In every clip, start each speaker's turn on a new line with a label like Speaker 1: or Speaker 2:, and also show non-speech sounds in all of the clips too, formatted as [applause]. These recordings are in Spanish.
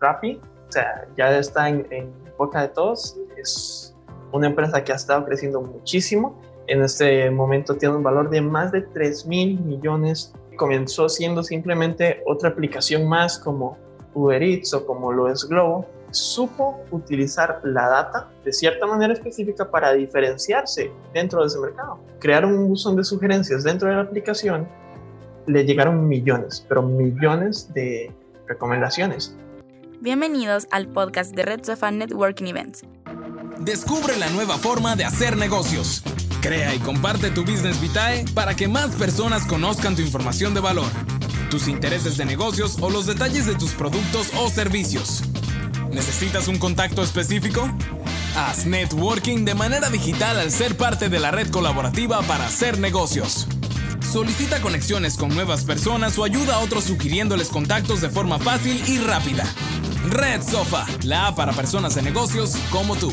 Speaker 1: Rappi, o sea, ya está en, en boca de todos, es una empresa que ha estado creciendo muchísimo. En este momento tiene un valor de más de 3 mil millones. Comenzó siendo simplemente otra aplicación más como Uber Eats o como lo es Globo. Supo utilizar la data de cierta manera específica para diferenciarse dentro de ese mercado. Crearon un buzón de sugerencias dentro de la aplicación. Le llegaron millones, pero millones de recomendaciones.
Speaker 2: Bienvenidos al podcast de Red Sofa Networking Events
Speaker 3: Descubre la nueva forma de hacer negocios. Crea y comparte tu Business Vitae para que más personas conozcan tu información de valor, tus intereses de negocios o los detalles de tus productos o servicios. ¿Necesitas un contacto específico? Haz networking de manera digital al ser parte de la red colaborativa para hacer negocios. Solicita conexiones con nuevas personas o ayuda a otros sugiriéndoles contactos de forma fácil y rápida. Red Sofa, la app para personas de negocios como tú.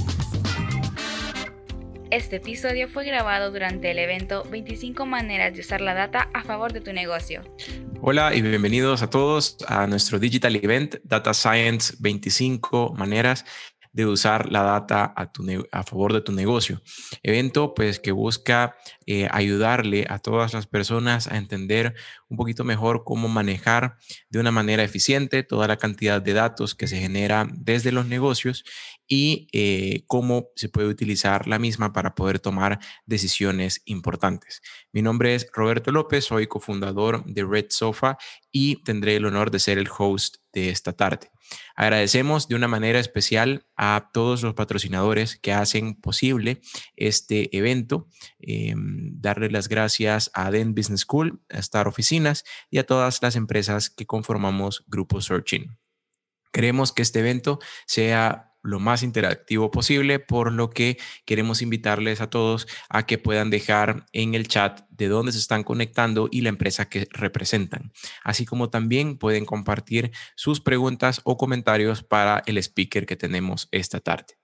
Speaker 2: Este episodio fue grabado durante el evento 25 maneras de usar la data a favor de tu negocio.
Speaker 4: Hola y bienvenidos a todos a nuestro digital event Data Science 25 maneras de usar la data a, tu a favor de tu negocio. Evento pues que busca eh, ayudarle a todas las personas a entender un poquito mejor cómo manejar de una manera eficiente toda la cantidad de datos que se genera desde los negocios y eh, cómo se puede utilizar la misma para poder tomar decisiones importantes. Mi nombre es Roberto López, soy cofundador de Red Sofa y tendré el honor de ser el host de esta tarde. Agradecemos de una manera especial a todos los patrocinadores que hacen posible este evento. Eh, darle las gracias a Den Business School, a Star Y a todas las empresas que conformamos Grupo Searching. Queremos que este evento sea lo más interactivo posible, por lo que queremos invitarles a todos a que puedan dejar en el chat de dónde se están conectando y la empresa que representan, así como también pueden compartir sus preguntas o comentarios para el speaker que tenemos esta tarde.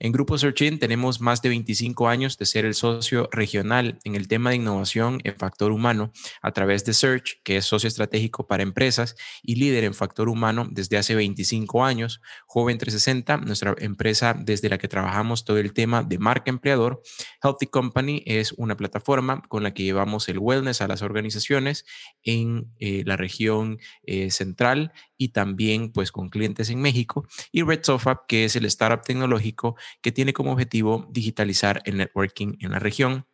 Speaker 4: En Grupo Searching tenemos más de 25 años de ser el socio regional en el tema de innovación en factor humano a través de Search, que es socio estratégico para empresas y líder en factor humano desde hace 25 años. Joven 360, nuestra empresa desde la que trabajamos todo el tema de marca empleador. Healthy Company es una plataforma con la que llevamos el wellness a las organizaciones en eh, la región eh, central y también pues con clientes en México. Y Red Sofa, que es el startup tecnológico que tiene como objetivo digitalizar el networking en la región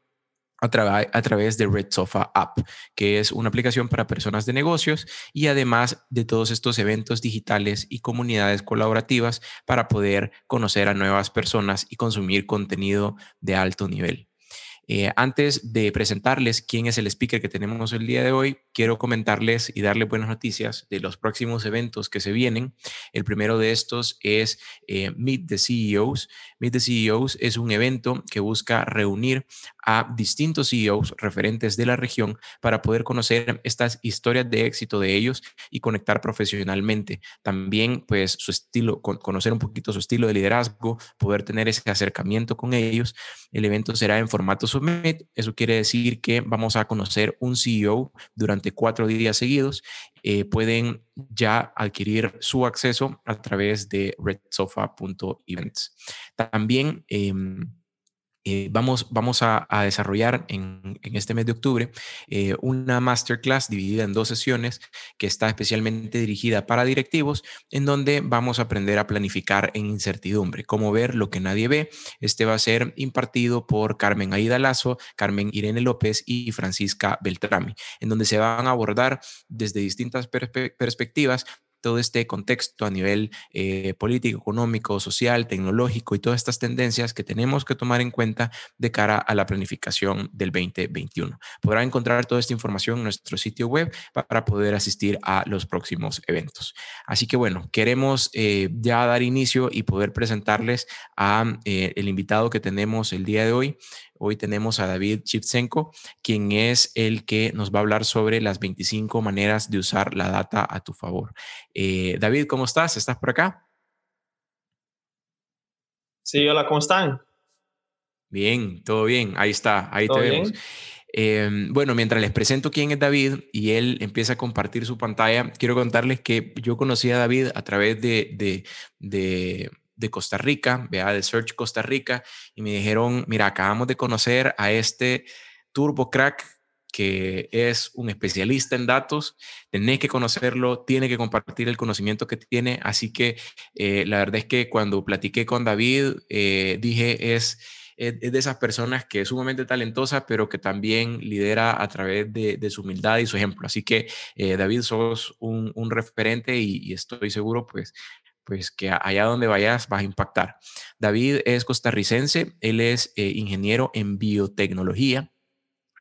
Speaker 4: a, a, través de Red Sofa App, que es una aplicación para personas de negocios y además de todos estos eventos digitales y comunidades colaborativas para poder conocer a nuevas personas y consumir contenido de alto nivel. Eh, antes de presentarles quién es el speaker que tenemos el día de hoy, quiero comentarles y darle buenas noticias de los próximos eventos que se vienen. El primero de estos es eh, Meet the CEOs. Meet the CEOs es un evento que busca reunir a distintos CEOs referentes de la región para poder conocer estas historias de éxito de ellos y conectar profesionalmente. También, pues, su estilo, conocer un poquito su estilo de liderazgo, poder tener ese acercamiento con ellos. El evento será en formato Summit. Eso quiere decir que vamos a conocer un CEO durante cuatro días seguidos. Eh, pueden ya adquirir su acceso a través de redsofa.events. También em, eh, vamos, vamos a, desarrollar en, este mes de octubre eh, una masterclass dividida en dos sesiones que está especialmente dirigida para directivos, en donde vamos a aprender a planificar en incertidumbre, cómo ver lo que nadie ve. Este va a ser impartido por Carmen Aida Lazo, Carmen Irene López y Francisca Beltrami, en donde se van a abordar desde distintas perspectivas todo este contexto a nivel eh, político, económico, social, tecnológico y todas estas tendencias que tenemos que tomar en cuenta de cara a la planificación del 2021. Podrá encontrar toda esta información en nuestro sitio web para poder asistir a los próximos eventos. Así que bueno, queremos eh, ya dar inicio y poder presentarles a eh, el invitado que tenemos el día de hoy. Hoy tenemos a David Chipsenko, quien es el que nos va a hablar sobre las 25 maneras de usar la data a tu favor. Eh, David, ¿cómo estás? ¿Estás por acá?
Speaker 1: Sí, hola, ¿cómo están?
Speaker 4: Bien, todo bien. Ahí está, ahí te vemos. Em, bueno, mientras les presento quién es David y él empieza a compartir su pantalla, quiero contarles que yo conocí a David a través de, de, Costa Rica, vea, de Search Costa Rica, y me dijeron, mira, acabamos de conocer a este Turbo Crack que es un especialista en datos, tenés que conocerlo, tiene que compartir el conocimiento que tiene. Así que eh, la verdad es que cuando platiqué con David, eh, dije, es, es, de esas personas que es sumamente talentosa, pero que también lidera a través de, su humildad y su ejemplo. Así que, eh, David, sos un, un referente y, estoy seguro, pues, pues que allá donde vayas vas a impactar. David es costarricense, él es ingeniero en biotecnología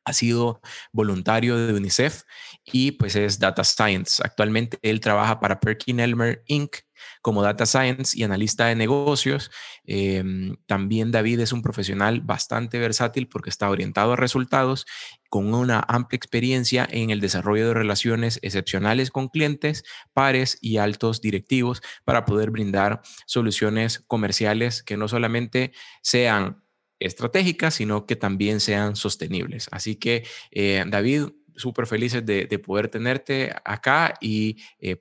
Speaker 4: ha sido voluntario de UNICEF y pues es Data Science. Actualmente él trabaja para Perkin Elmer Inc. como Data Science y analista de negocios. Em, también David es un profesional bastante versátil porque está orientado a resultados con una amplia experiencia en el desarrollo de relaciones excepcionales con clientes, pares y altos directivos para poder brindar soluciones comerciales que no solamente sean estratégicas, sino que también sean sostenibles. Así que, eh, David, súper felices de, poder tenerte acá y eh,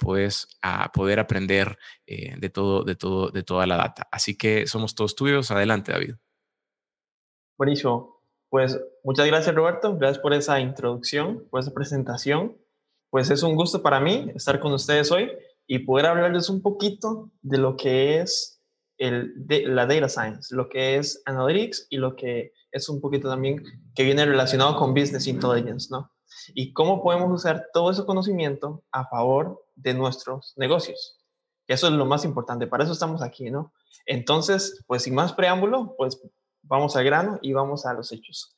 Speaker 4: a poder aprender eh, de todo, de todo, de toda la data. Así que somos todos tuyos. Adelante, David.
Speaker 1: Buenísimo. Pues muchas gracias, Roberto. Gracias por esa introducción, por esa presentación. Pues es un gusto para mí estar con ustedes hoy y poder hablarles un poquito de lo que es el, de, la data science, lo que es analytics y lo que es un poquito también que viene relacionado con business intelligence, ¿no? Y cómo podemos usar todo ese conocimiento a favor de nuestros negocios. eso es lo más importante, para eso estamos aquí, ¿no? Entonces, pues sin más preámbulo, pues vamos al grano y vamos a los hechos.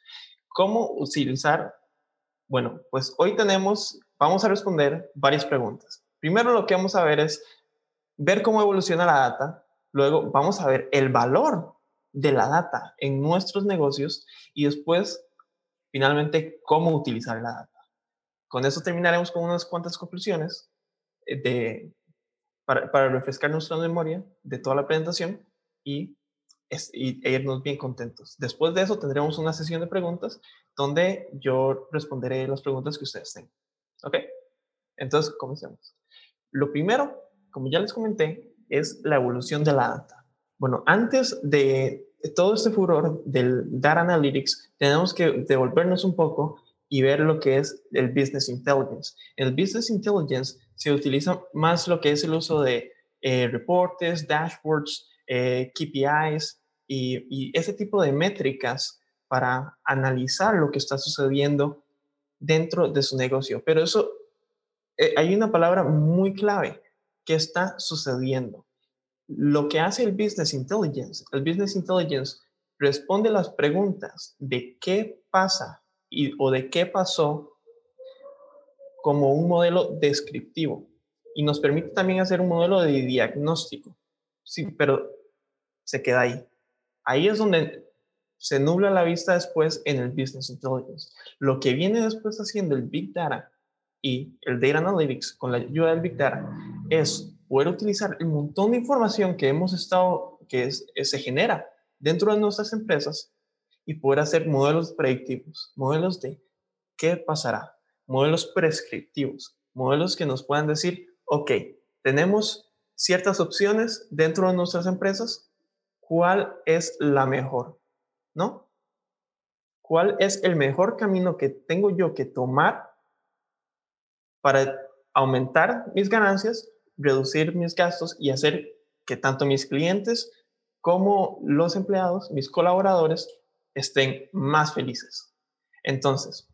Speaker 1: ¿Cómo utilizar? Bueno, pues hoy tenemos, vamos a responder varias preguntas. Primero lo que vamos a ver es ver cómo evoluciona la data Luego vamos a ver el valor de la data en nuestros negocios y después, finalmente, cómo utilizar la data. Con eso terminaremos con unas cuantas conclusiones eh, de, para, refrescar nuestra memoria de toda la presentación y, y, e irnos bien contentos. Después de eso tendremos una sesión de preguntas donde yo responderé las preguntas que ustedes tengan. ¿Ok? Entonces, comencemos. Lo primero, como ya les comenté, es la evolución de la data. Bueno, antes de todo este furor del Data Analytics, tenemos que devolvernos un poco y ver lo que es el Business Intelligence. En el Business Intelligence se utiliza más lo que es el uso de eh, reportes, dashboards, eh, KPIs y, y, ese tipo de métricas para analizar lo que está sucediendo dentro de su negocio. Pero eso, eh, hay una palabra muy clave, qué está sucediendo. Lo que hace el Business Intelligence, el Business Intelligence responde las preguntas de qué pasa o de qué pasó como un modelo descriptivo y nos permite también hacer un modelo de diagnóstico. Sí, pero se queda ahí. Ahí es donde se nubla la vista después en el Business Intelligence. Lo que viene después haciendo el Big Data y el Data Analytics con la ayuda del Big Data es poder utilizar el montón de información que hemos estado, que se genera dentro de nuestras empresas y poder hacer modelos predictivos, modelos de qué pasará, modelos prescriptivos, modelos que nos puedan decir, ok, tenemos ciertas opciones dentro de nuestras empresas, ¿cuál es la mejor? ¿No? ¿Cuál es el mejor camino que tengo yo que tomar para aumentar mis ganancias, reducir mis gastos y hacer que tanto mis clientes como los empleados, mis colaboradores, estén más felices. Entonces,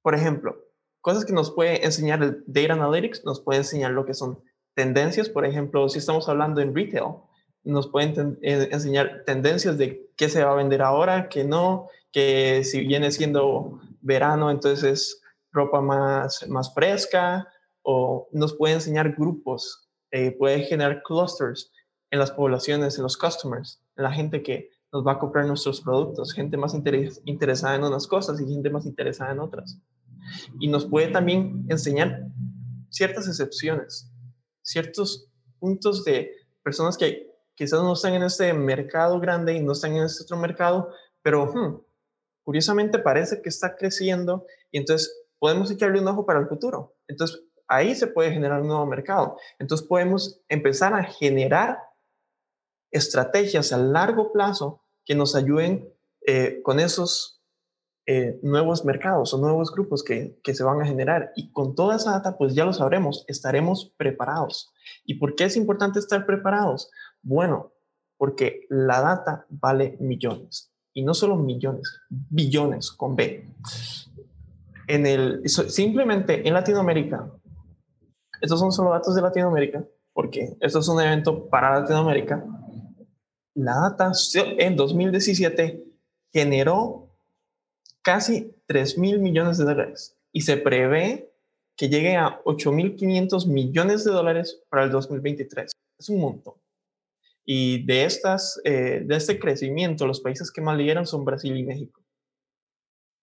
Speaker 1: por ejemplo, cosas que nos puede enseñar el Data Analytics, nos puede enseñar lo que son tendencias, por ejemplo, si estamos hablando en retail, nos pueden eh, enseñar tendencias de qué se va a vender ahora, qué no, que si viene siendo verano, entonces ropa más, más fresca o nos puede enseñar grupos, eh, puede generar clusters en las poblaciones, en los customers, en la gente que nos va a comprar nuestros productos, gente más interesada en unas cosas y gente más interesada en otras. Y nos puede también enseñar ciertas excepciones, ciertos puntos de personas que quizás no están en este mercado grande y no están en este otro mercado, pero hmm, curiosamente parece que está creciendo y entonces podemos echarle un ojo para el futuro. Entonces, ahí se puede generar un nuevo mercado. Entonces, podemos empezar a generar estrategias a largo plazo que nos ayuden eh, con esos eh, nuevos mercados o nuevos grupos que, que, se van a generar. Y con toda esa data, pues ya lo sabremos, estaremos preparados. ¿Y por qué es importante estar preparados? Bueno, porque la data vale millones. Y no solo millones, billones con B. En el, simplemente en Latinoamérica, estos son solo datos de Latinoamérica, porque esto es un evento para Latinoamérica. La data en 2017 generó casi 3 mil millones de dólares y se prevé que llegue a 8.500 millones de dólares para el 2023. Es un montón. Y de, estas, eh, de este crecimiento, los países que más lideran son Brasil y México.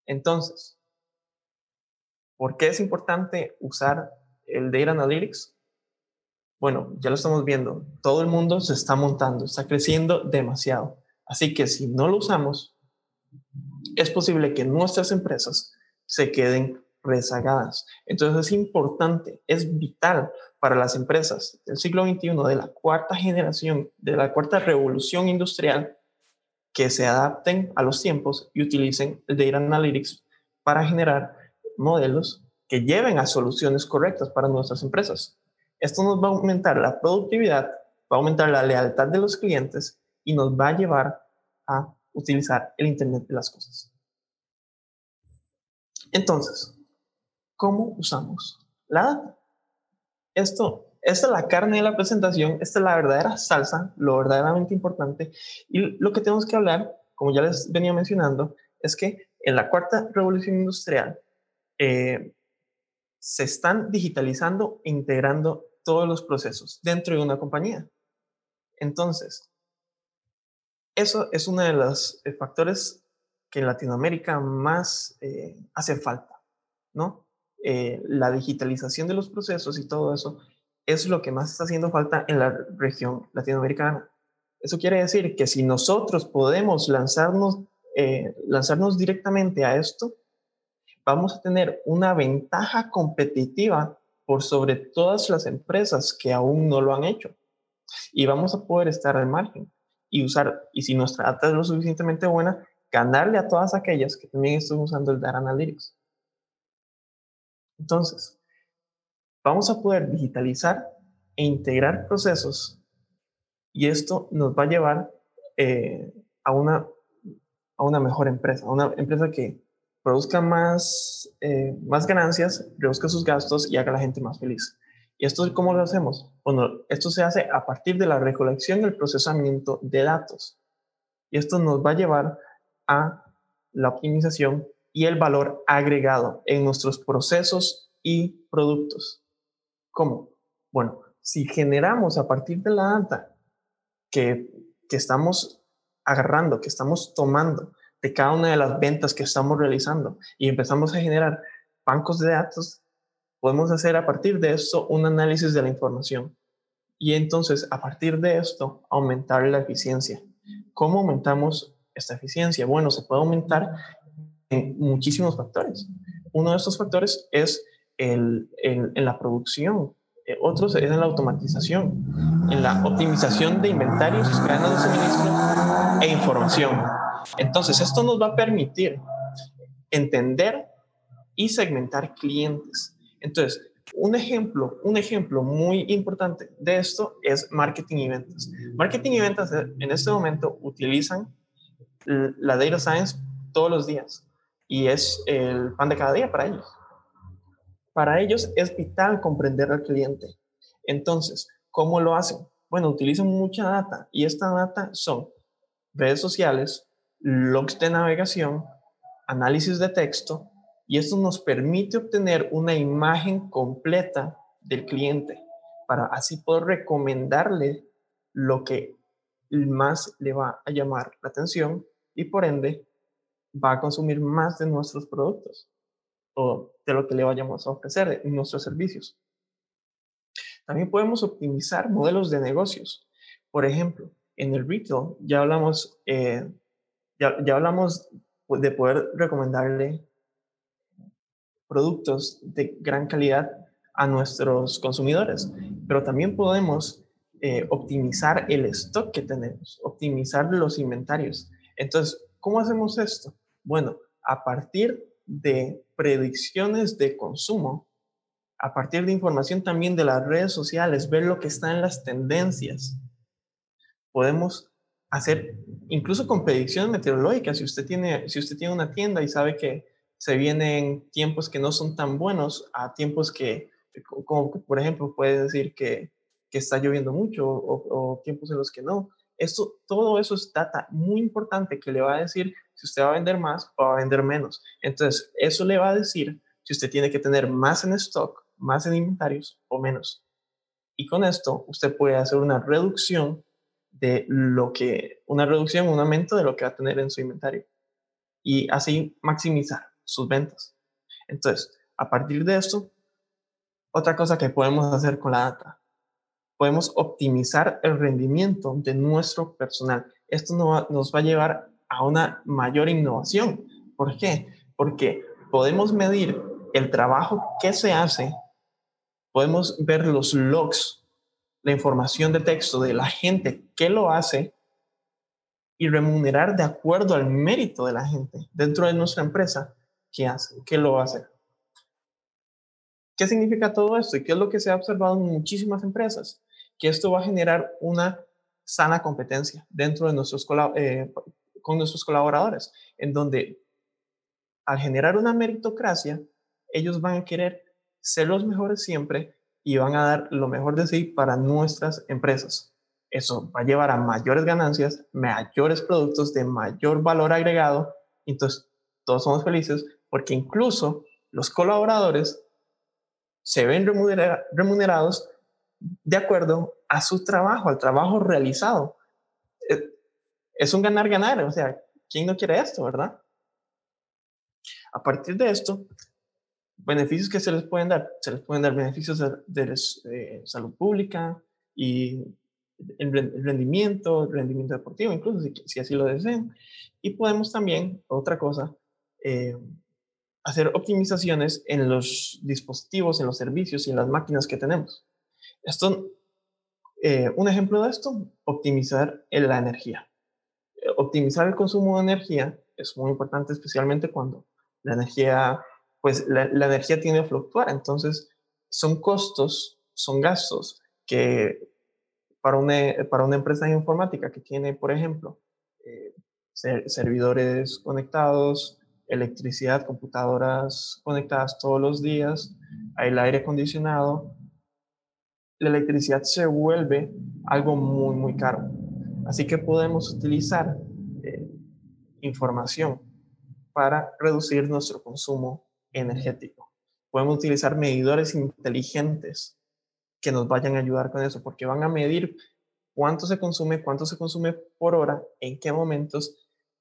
Speaker 1: Entonces, ¿por qué es importante usar el Data Analytics? Bueno, ya lo estamos viendo. Todo el mundo se está montando, está creciendo demasiado. Así que si no lo usamos, es posible que nuestras empresas se queden rezagadas. Entonces es importante, es vital para las empresas del siglo XXI, de la cuarta generación, de la cuarta revolución industrial, que se adapten a los tiempos y utilicen el Data Analytics para generar modelos que lleven a soluciones correctas para nuestras empresas. Esto nos va a aumentar la productividad, va a aumentar la lealtad de los clientes y nos va a llevar a utilizar el Internet de las Cosas. Entonces, ¿cómo usamos la data? Esto, esta es la carne de la presentación, esta es la verdadera salsa, lo verdaderamente importante. Y lo que tenemos que hablar, como ya les venía mencionando, es que en la cuarta revolución industrial eh, se están digitalizando e integrando todos los procesos dentro de una compañía. Entonces, eso es uno de los eh, factores que en Latinoamérica más eh, hace falta, ¿no? Eh, la digitalización de los procesos y todo eso es lo que más está haciendo falta en la región latinoamericana. Eso quiere decir que si nosotros podemos lanzarnos, lanzarnos directamente a esto, vamos a tener una ventaja competitiva por sobre todas las empresas que aún no lo han hecho. Y vamos a poder estar al margen y usar, y si nuestra data es lo suficientemente buena, ganarle a todas aquellas que también están usando el Data Analytics. Entonces, vamos a poder digitalizar e integrar procesos y esto nos va a llevar eh, a, una, a una mejor empresa, a una empresa que produzca más, eh, más ganancias, reduzca sus gastos y haga a la gente más feliz. ¿Y esto cómo lo hacemos? Bueno, esto se hace a partir de la recolección y el procesamiento de datos. Y esto nos va a llevar a la optimización y el valor agregado en nuestros procesos y productos. ¿Cómo? Bueno, si generamos a partir de la data que, que estamos agarrando, que estamos tomando de cada una de las ventas que estamos realizando y empezamos a generar bancos de datos, podemos hacer a partir de esto un análisis de la información y entonces a partir de esto aumentar la eficiencia. ¿Cómo aumentamos esta eficiencia? Bueno, se puede aumentar en muchísimos factores. Uno de estos factores es el, en la producción, eh, otros es en la automatización, en la optimización de inventarios, cadenas de suministro e información. Entonces, esto nos va a permitir entender y segmentar clientes. Entonces, un ejemplo, un ejemplo muy importante de esto es marketing y ventas. Marketing y ventas en este momento utilizan la data science todos los días y es el pan de cada día para ellos. Para ellos es vital comprender al cliente. Entonces, ¿cómo lo hacen? Bueno, utilizan mucha data y esta data son redes sociales, logs de navegación, análisis de texto y esto nos permite obtener una imagen completa del cliente para así poder recomendarle lo que más le va a llamar la atención y por ende va a consumir más de nuestros productos o de lo que le vayamos a ofrecer en nuestros servicios. También podemos optimizar modelos de negocios. Por ejemplo, en el retail ya hablamos, eh, ya, ya, hablamos de poder recomendarle productos de gran calidad a nuestros consumidores, pero también podemos eh, optimizar el stock que tenemos, optimizar los inventarios. Entonces, ¿cómo hacemos esto? Bueno, a partir de predicciones de consumo, a partir de información también de las redes sociales, ver lo que está en las tendencias, podemos hacer incluso con predicciones meteorológicas. Si usted tiene, si usted tiene una tienda y sabe que se vienen tiempos que no son tan buenos a tiempos que, como por ejemplo, puede decir que, que está lloviendo mucho o, o, tiempos en los que no. Esto, todo eso es data muy importante que le va a decir si usted va a vender más o va a vender menos. Entonces, eso le va a decir si usted tiene que tener más en stock, más en inventarios o menos. Y con esto, usted puede hacer una reducción de lo que, una reducción, un aumento de lo que va a tener en su inventario. Y así maximizar sus ventas. Entonces, a partir de esto, otra cosa que podemos hacer con la data, podemos optimizar el rendimiento de nuestro personal. Esto nos va a llevar a una mayor innovación. ¿Por qué? Porque podemos medir el trabajo que se hace, podemos ver los logs, la información de texto de la gente que lo hace y remunerar de acuerdo al mérito de la gente dentro de nuestra empresa ¿Qué hace, ¿Qué lo hacer. ¿Qué significa todo esto? ¿Y qué es lo que se ha observado en muchísimas empresas? Que esto va a generar una sana competencia dentro de nuestros, eh, con nuestros colaboradores, en donde al generar una meritocracia, ellos van a querer ser los mejores siempre y van a dar lo mejor de sí para nuestras empresas. Eso va a llevar a mayores ganancias, mayores productos de mayor valor agregado. Entonces, todos somos felices porque incluso los colaboradores se ven remunerados de acuerdo a su trabajo, al trabajo realizado. Eh, es un ganar-ganar, o sea, ¿quién no quiere esto, verdad? A partir de esto, beneficios que se les pueden dar, se les pueden dar beneficios de, eh, salud pública y el rendimiento, rendimiento deportivo, incluso si, así lo desean. Y podemos también, otra cosa, eh, hacer optimizaciones en los dispositivos, en los servicios y en las máquinas que tenemos. Esto, eh, un ejemplo de esto, optimizar la energía. Optimizar el consumo de energía es muy importante, especialmente cuando la energía, pues la, energía tiende a fluctuar. Entonces, son costos, son gastos que para una, para una empresa de informática que tiene, por ejemplo, eh, servidores conectados, electricidad, computadoras conectadas todos los días, el aire acondicionado, la electricidad se vuelve algo muy, muy caro. Así que podemos utilizar eh, información para reducir nuestro consumo energético. Podemos utilizar medidores inteligentes que nos vayan a ayudar con eso, porque van a medir cuánto se consume, cuánto se consume por hora, en qué momentos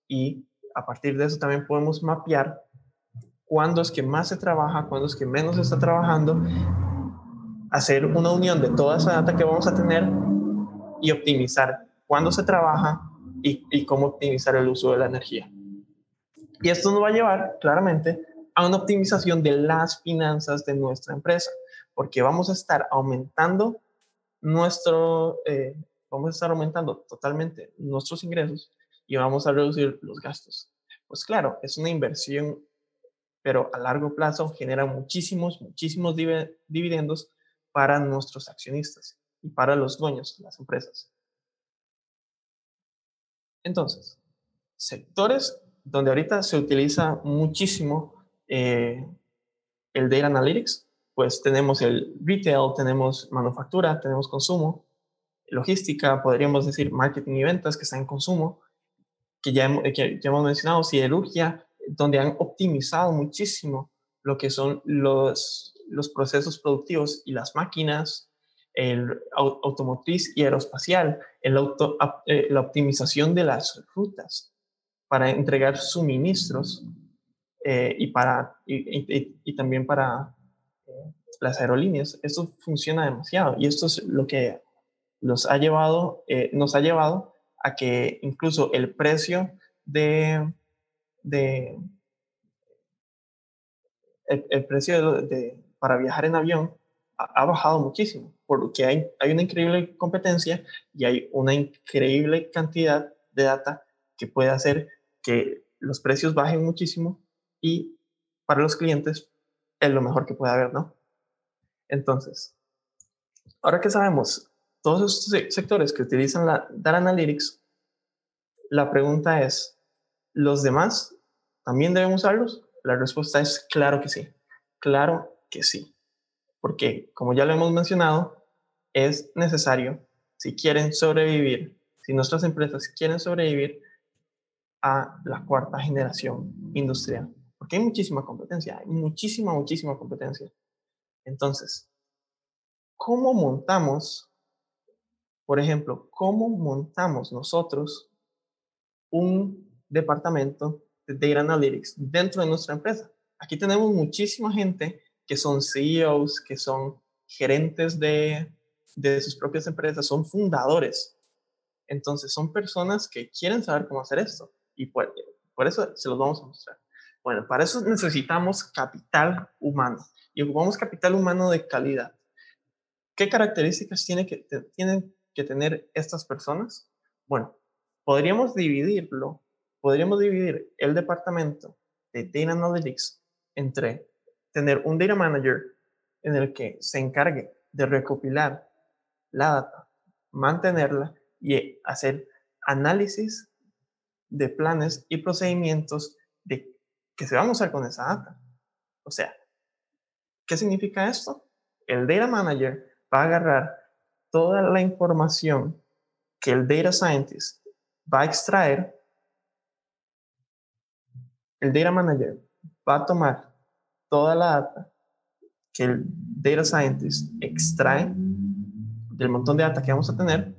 Speaker 1: y a partir de eso también podemos mapear cuándo es que más se trabaja, cuándo es que menos se está trabajando, hacer una unión de toda esa data que vamos a tener y optimizar cuándo se trabaja y, cómo optimizar el uso de la energía. Y esto nos va a llevar claramente a una optimización de las finanzas de nuestra empresa, porque vamos a estar aumentando nuestro, eh, vamos a estar aumentando totalmente nuestros ingresos y vamos a reducir los gastos. Pues claro, es una inversión, pero a largo plazo genera muchísimos, muchísimos dividendos para nuestros accionistas y para los dueños de las empresas. Entonces, sectores donde ahorita se utiliza muchísimo eh, el Data Analytics, pues tenemos el retail, tenemos manufactura, tenemos consumo, logística, podríamos decir marketing y ventas que están en consumo, que ya, hemos mencionado, siderurgia, donde han optimizado muchísimo lo que son los, los procesos productivos y las máquinas, el automotriz y aeroespacial, eh, la optimización de las rutas para entregar suministros eh, y, para, y, también para eh, las aerolíneas. Esto funciona demasiado y esto es lo que los ha llevado, nos ha llevado a que incluso el precio de, de el, precio de, para viajar en avión ha, bajado muchísimo, porque hay, hay una increíble competencia y hay una increíble cantidad de data que puede hacer que los precios bajen muchísimo y para los clientes es lo mejor que puede haber, ¿no? Entonces, ahora que sabemos todos estos sectores que utilizan la Data Analytics, la pregunta es, ¿los demás también deben usarlos? La respuesta es claro que sí, claro que sí. Porque, como ya lo hemos mencionado, es necesario, si quieren sobrevivir, si nuestras empresas quieren sobrevivir a la cuarta generación industrial. Porque hay muchísima competencia, hay muchísima, muchísima competencia. Entonces, ¿cómo montamos, por ejemplo, cómo montamos nosotros un departamento de Data Analytics dentro de nuestra empresa? Aquí tenemos muchísima gente que son CEOs, que son gerentes de, de sus propias empresas, son fundadores. Entonces, son personas que quieren saber cómo hacer esto y por, por eso se los vamos a mostrar. Bueno, para eso necesitamos capital humano y ocupamos capital humano de calidad. ¿Qué características tiene que, tienen que tener estas personas? Bueno, podríamos dividirlo, podríamos dividir el departamento de Data Analytics entre tener un Data Manager en el que se encargue de recopilar la data, mantenerla y hacer análisis de planes y procedimientos que se van a usar con esa data. O sea, ¿qué significa esto? El Data Manager va a agarrar toda la información que el Data Scientist va a extraer. El Data Manager va a tomar toda la data que el Data Scientist extrae del montón de data que vamos a tener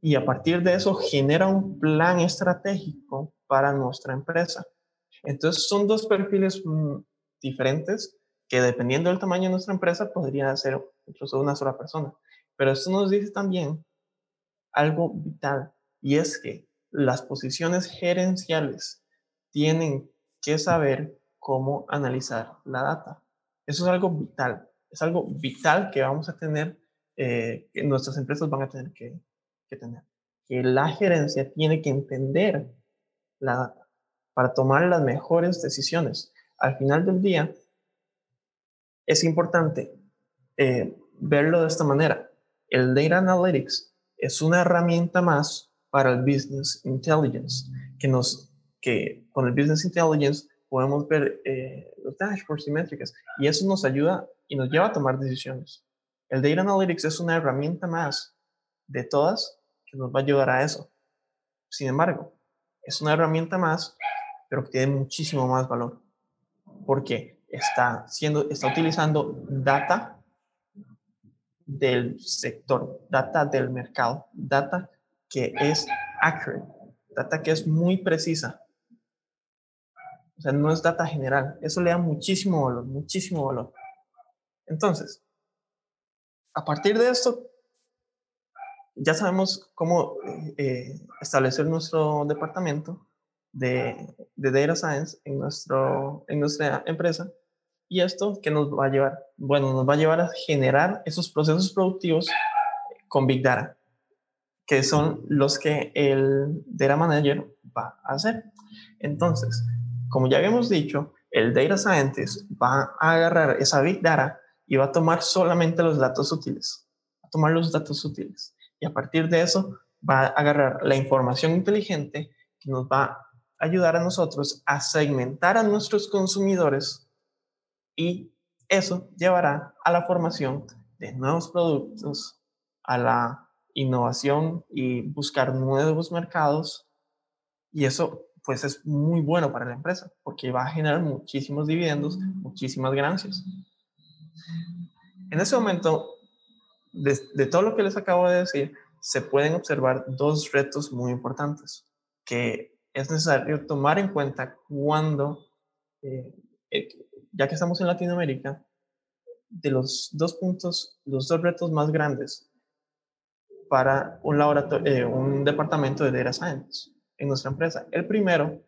Speaker 1: y a partir de eso genera un plan estratégico para nuestra empresa. Entonces son dos perfiles mm, diferentes que dependiendo del tamaño de nuestra empresa podría ser incluso una sola persona. Pero esto nos dice también algo vital y es que las posiciones gerenciales tienen que saber cómo analizar la data. Eso es algo vital, es algo vital que vamos a tener, eh, que nuestras empresas van a tener que, que tener. Que la gerencia tiene que entender la data para tomar las mejores decisiones. Al final del día, es importante eh, verlo de esta manera. El Data Analytics es una herramienta más para el Business Intelligence, que, nos, que con el Business Intelligence podemos ver eh, los dashboards y métricas, y eso nos ayuda y nos lleva a tomar decisiones. El Data Analytics es una herramienta más de todas que nos va a ayudar a eso. Sin embargo, es una herramienta más, pero que tiene muchísimo más valor, porque está, siendo, está utilizando data del sector, data del mercado, data que es accurate, data que es muy precisa. O sea, no es data general. Eso le da muchísimo valor, muchísimo valor. Entonces, a partir de esto, ya sabemos cómo eh, establecer nuestro departamento de, de, Data Science en, nuestro, en nuestra empresa. ¿Y esto qué nos va a llevar? Bueno, nos va a llevar a generar esos procesos productivos con Big Data, que son los que el Data Manager va a hacer. Entonces, como ya habíamos dicho, el Data Scientist va a agarrar esa Big Data y va a tomar solamente los datos útiles, va a tomar los datos útiles y a partir de eso va a agarrar la información inteligente que nos va ayudar a nosotros a segmentar a nuestros consumidores y eso llevará a la formación de nuevos productos, a la innovación y buscar nuevos mercados y eso pues es muy bueno para la empresa porque va a generar muchísimos dividendos, muchísimas ganancias. En ese momento de, todo lo que les acabo de decir, se pueden observar dos retos muy importantes que es necesario tomar en cuenta cuando, eh, eh, ya que estamos en Latinoamérica, de los dos puntos, los dos retos más grandes para un laboratorio, eh, un departamento de data science en nuestra empresa. El primero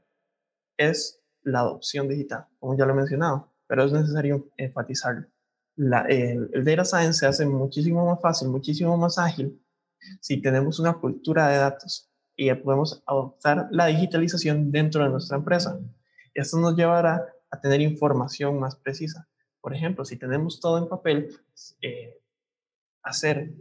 Speaker 1: es la adopción digital, como ya lo he mencionado, pero es necesario enfatizarlo. La, el, el, data science se hace muchísimo más fácil, muchísimo más ágil si tenemos una cultura de datos y podemos adoptar la digitalización dentro de nuestra empresa. Esto nos llevará a tener información más precisa. Por ejemplo, si tenemos todo en papel, eh, hacer,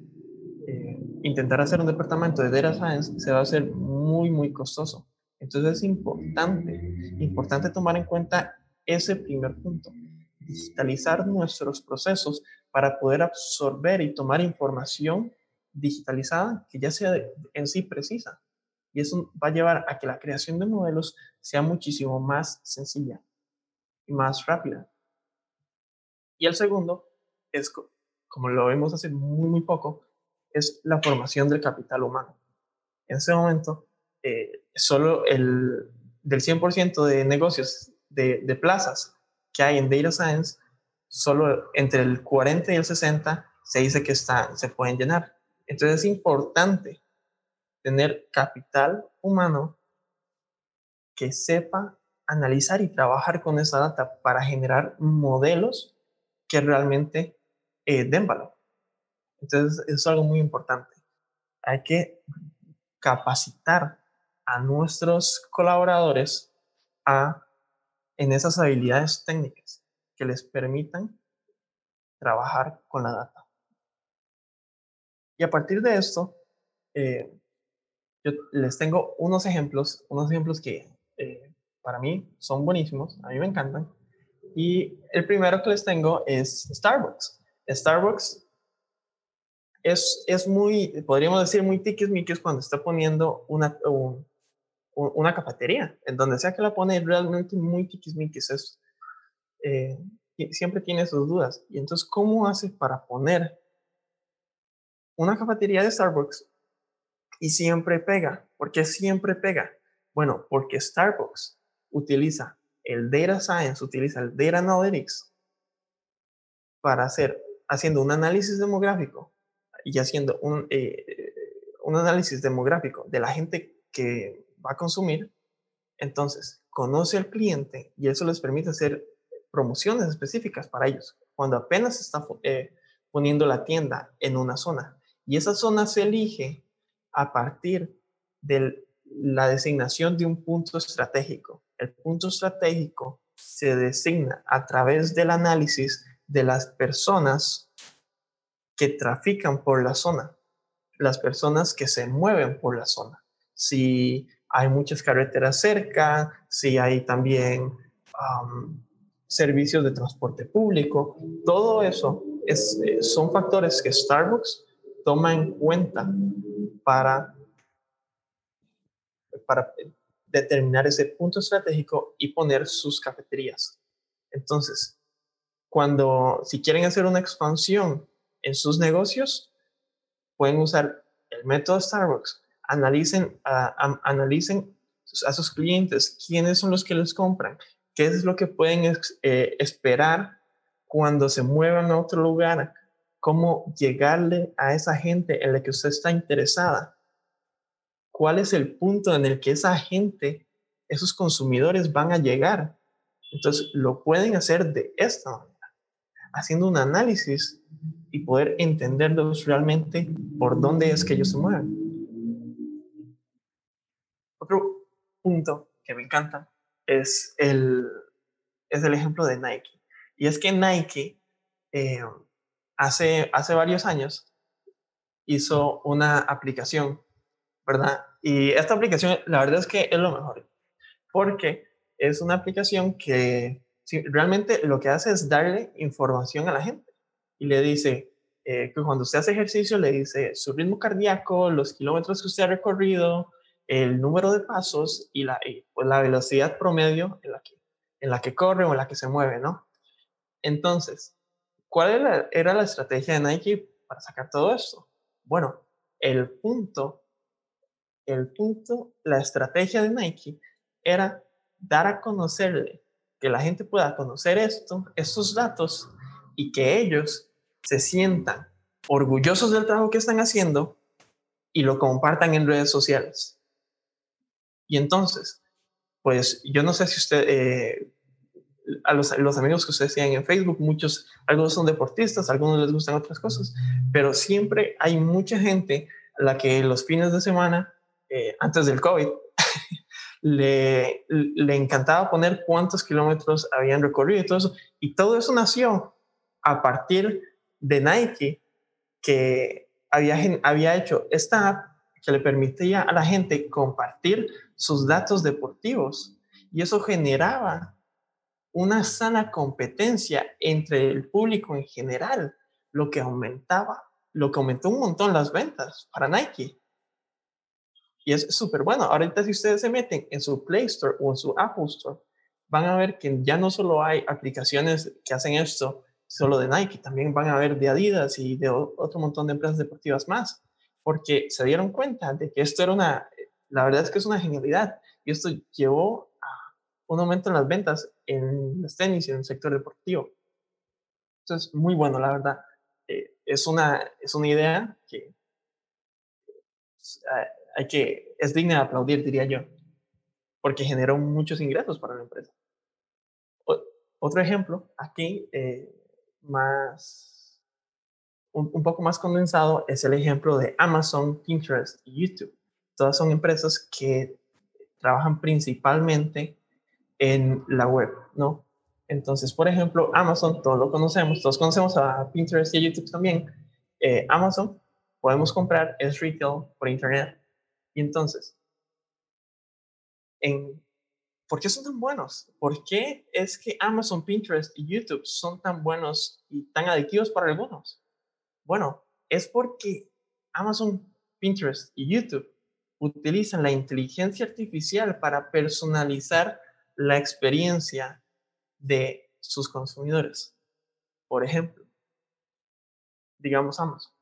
Speaker 1: eh, intentar hacer un departamento de data science se va a hacer muy, muy costoso. Entonces es importante, importante tomar en cuenta ese primer punto, digitalizar nuestros procesos para poder absorber y tomar información digitalizada que ya sea en sí precisa. Y eso va a llevar a que la creación de modelos sea muchísimo más sencilla y más rápida. Y el segundo es, como lo vemos hace muy, muy poco, es la formación del capital humano. En ese momento, eh, solo el del 100% de negocios de, plazas que hay en Data Science, solo entre el 40 y el 60 se dice que está, se pueden llenar. Entonces es importante tener capital humano que sepa analizar y trabajar con esa data para generar modelos que realmente eh, den valor. Entonces, es algo muy importante. Hay que capacitar a nuestros colaboradores a, en esas habilidades técnicas que les permitan trabajar con la data. Y a partir de esto, eh, yo les tengo unos ejemplos, unos ejemplos que eh, para mí son buenísimos, a mí me encantan. Y el primero que les tengo es Starbucks. Starbucks es, es muy, podríamos decir, muy tiquismiquis cuando está poniendo una, una cafetería. En donde sea que la pone, realmente muy tiquismiquis. Es, eh, siempre tiene sus dudas. Y entonces, ¿cómo hace para poner una cafetería de Starbucks y siempre pega? ¿Por qué siempre pega? Bueno, porque Starbucks utiliza el Data Science, utiliza el Data Analytics para hacer, haciendo un análisis demográfico y haciendo un, eh, un análisis demográfico de la gente que va a consumir, entonces conoce al cliente y eso les permite hacer promociones específicas para ellos cuando apenas está eh, poniendo la tienda en una zona. Y esa zona se elige a partir de la designación de un punto estratégico. El punto estratégico se designa a través del análisis de las personas que trafican por la zona, las personas que se mueven por la zona. Si hay muchas carreteras cerca, si hay también servicios de transporte público, todo eso es, eh, son factores que Starbucks toma en cuenta para, para determinar ese punto estratégico y poner sus cafeterías. Entonces, cuando, si quieren hacer una expansión en sus negocios, pueden usar el método Starbucks. Analicen, analicen a sus clientes quiénes son los que les compran, qué es lo que pueden eh, esperar cuando se muevan a otro lugar, cómo llegarle a esa gente en la que usted está interesada. ¿Cuál es el punto en el que esa gente, esos consumidores van a llegar? Entonces, lo pueden hacer de esta manera, haciendo un análisis y poder entenderlos realmente por dónde es que ellos se mueven. Otro punto que me encanta es el, es el ejemplo de Nike. Y es que Nike eh, hace, hace varios años hizo una aplicación, ¿verdad? Y esta aplicación, la verdad es que es lo mejor, porque es una aplicación que realmente lo que hace es darle información a la gente y le dice eh, que cuando usted hace ejercicio, le dice su ritmo cardíaco, los kilómetros que usted ha recorrido, el número de pasos y la, pues la velocidad promedio en la, que, en la que corre o en la que se mueve, ¿no? Entonces, ¿Cuál era, la estrategia de Nike para sacar todo esto? Bueno, el punto, el punto, la estrategia de Nike era dar a conocerle, que la gente pueda conocer esto, estos datos y que ellos se sientan orgullosos del trabajo que están haciendo y lo compartan en redes sociales. Y entonces, pues yo no sé si usted, eh, a los, amigos que ustedes tienen en Facebook, muchos, algunos son deportistas, algunos les gustan otras cosas, pero siempre hay mucha gente a la que los fines de semana, eh, antes del COVID, [laughs] le, le encantaba poner cuántos kilómetros habían recorrido y todo eso, y todo eso nació a partir de Nike, que había, había hecho esta app que le permitía a la gente compartir sus datos deportivos. Y eso generaba una sana competencia entre el público en general, lo que aumentaba, lo que aumentó un montón las ventas para Nike. Y es súper bueno. Ahorita si ustedes se meten en su Play Store o en su Apple Store, van a ver que ya no solo hay aplicaciones que hacen esto solo de Nike, también van a ver de Adidas y de otro montón de empresas deportivas más, porque se dieron cuenta de que esto era una, la verdad es que es una genialidad y esto llevó un aumento en las ventas en los tenis y en el sector deportivo. Esto es muy bueno, la verdad. Eh, es, una, es una idea que eh, hay que, es digna de aplaudir, diría yo, porque generó muchos ingresos para la empresa. otro ejemplo, aquí, eh, más, un, poco más condensado, es el ejemplo de Amazon, Pinterest y YouTube. Todas son empresas que trabajan principalmente en la web, ¿no? Entonces, por ejemplo, Amazon, todos lo conocemos, todos conocemos a Pinterest y a YouTube también. Eh, Amazon, podemos comprar, es retail por internet. Y entonces, en, ¿por qué son tan buenos? ¿Por qué es que Amazon, Pinterest y YouTube son tan buenos y tan adictivos para algunos? Bueno, es porque Amazon, Pinterest y YouTube utilizan la inteligencia artificial para personalizar la experiencia de sus consumidores. Por ejemplo, digamos Amazon.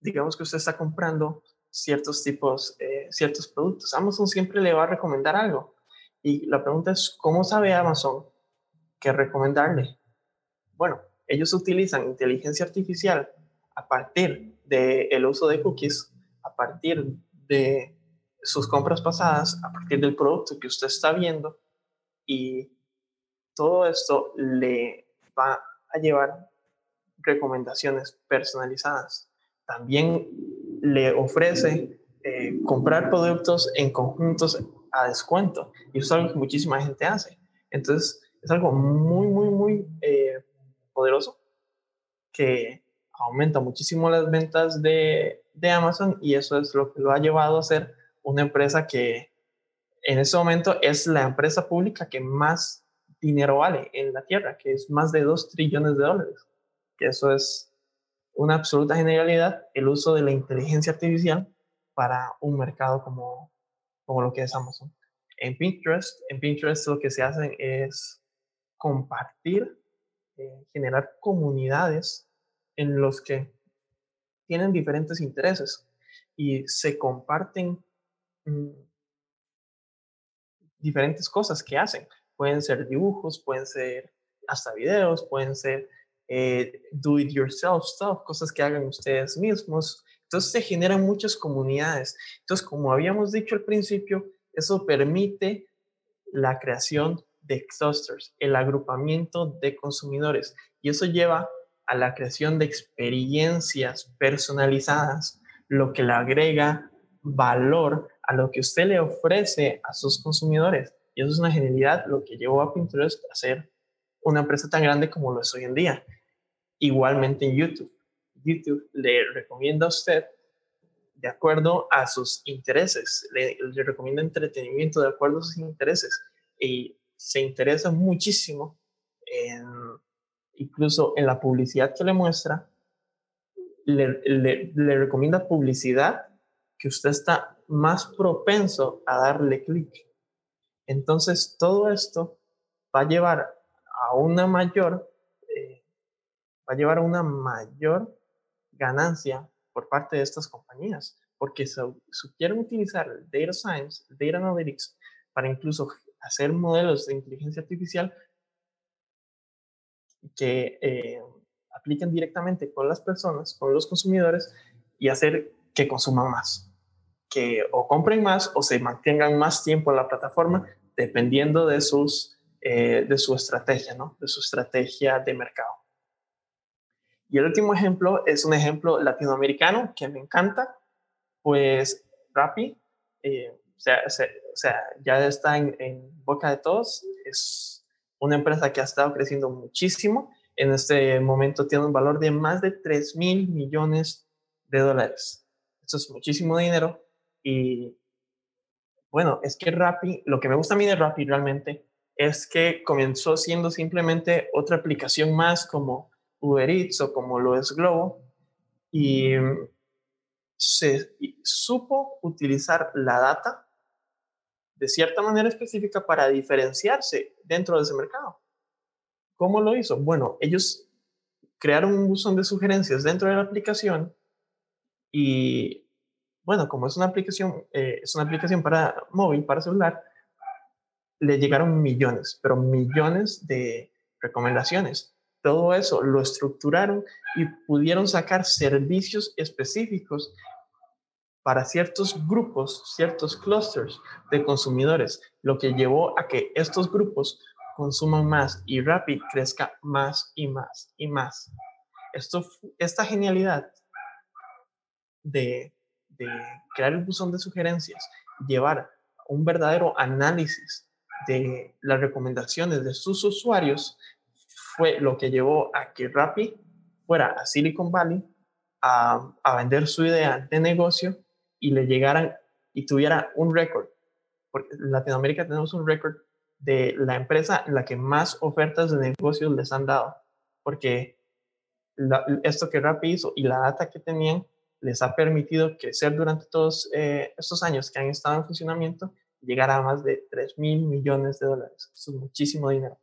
Speaker 1: Digamos que usted está comprando ciertos tipos, eh, ciertos productos. Amazon siempre le va a recomendar algo. Y la pregunta es, ¿cómo sabe Amazon qué recomendarle? Bueno, ellos utilizan inteligencia artificial a partir del uso de cookies, a partir de sus compras pasadas, a partir del producto que usted está viendo y todo esto le va a llevar recomendaciones personalizadas. También le ofrece eh, comprar productos en conjuntos a descuento y eso es algo que muchísima gente hace. Entonces es algo muy, muy, muy eh, poderoso que aumenta muchísimo las ventas de, de Amazon y eso es lo que lo ha llevado a ser una empresa que en ese momento es la empresa pública que más dinero vale en la Tierra, que es más de 2 trillones de dólares. Que eso es una absoluta genialidad, el uso de la inteligencia artificial para un mercado como, como lo que es Amazon. En Pinterest, en Pinterest lo que se hace es compartir, eh, generar comunidades en los que tienen diferentes intereses y se comparten diferentes cosas que hacen. Pueden ser dibujos, pueden ser hasta videos, pueden ser eh, do it yourself stuff, cosas que hagan ustedes mismos. Entonces se generan muchas comunidades. Entonces, como habíamos dicho al principio, eso permite la creación de clusters, el agrupamiento de consumidores. Y eso lleva a la creación de experiencias personalizadas, lo que le agrega valor a lo que usted le ofrece a sus consumidores. Y eso es una genialidad, lo que llevó a Pinterest a ser una empresa tan grande como lo es hoy en día. Igualmente en YouTube. YouTube le recomienda a usted de acuerdo a sus intereses, le, recomienda entretenimiento de acuerdo a sus intereses y se interesa muchísimo en, incluso en la publicidad que le muestra, le recomienda publicidad que usted está más propenso a darle clic. Entonces, todo esto va a llevar a una mayor, eh, va a llevar a una mayor ganancia por parte de estas compañías, porque quieren utilizar data science, data analytics, para incluso hacer modelos de inteligencia artificial que eh, apliquen directamente con las personas, con los consumidores y hacer que consuman más que o compren más o se mantengan más tiempo en la plataforma dependiendo de, sus, eh, de su estrategia, ¿no? de su estrategia de mercado. Y el último ejemplo es un ejemplo latinoamericano que me encanta, pues Rappi, eh, o, sea, ya está en, en boca de todos, es una empresa que ha estado creciendo muchísimo, en este momento tiene un valor de más de 3 mil millones de dólares. Eso es muchísimo dinero y bueno, es que Rappi, lo que me gusta a mí de Rappi realmente es que comenzó siendo simplemente otra aplicación más como Uber Eats o como lo es Globo y se supo utilizar la data de cierta manera específica para diferenciarse dentro de ese mercado. ¿Cómo lo hizo? Bueno, ellos crearon un buzón de sugerencias dentro de la aplicación y, bueno, como es una aplicación, eh, es una aplicación para móvil, para celular, le llegaron millones, pero millones de recomendaciones todo eso lo estructuraron y pudieron sacar servicios específicos para ciertos grupos, ciertos clusters de consumidores, lo que llevó a que estos grupos consuman más y Rapid crezca más y más y más. Esta genialidad de, de crear el buzón de sugerencias, llevar un verdadero análisis de las recomendaciones de sus usuarios, fue lo que llevó a que Rappi fuera a Silicon Valley a, vender su idea de negocio y le llegaran y tuviera un récord. En Latinoamérica tenemos un récord de la empresa en la que más ofertas de negocios les han dado. Porque esto que Rappi hizo y la data que tenían les ha permitido crecer durante todos eh, estos años que han estado en funcionamiento, llegar a más de 3 mil millones de dólares. Eso es muchísimo dinero.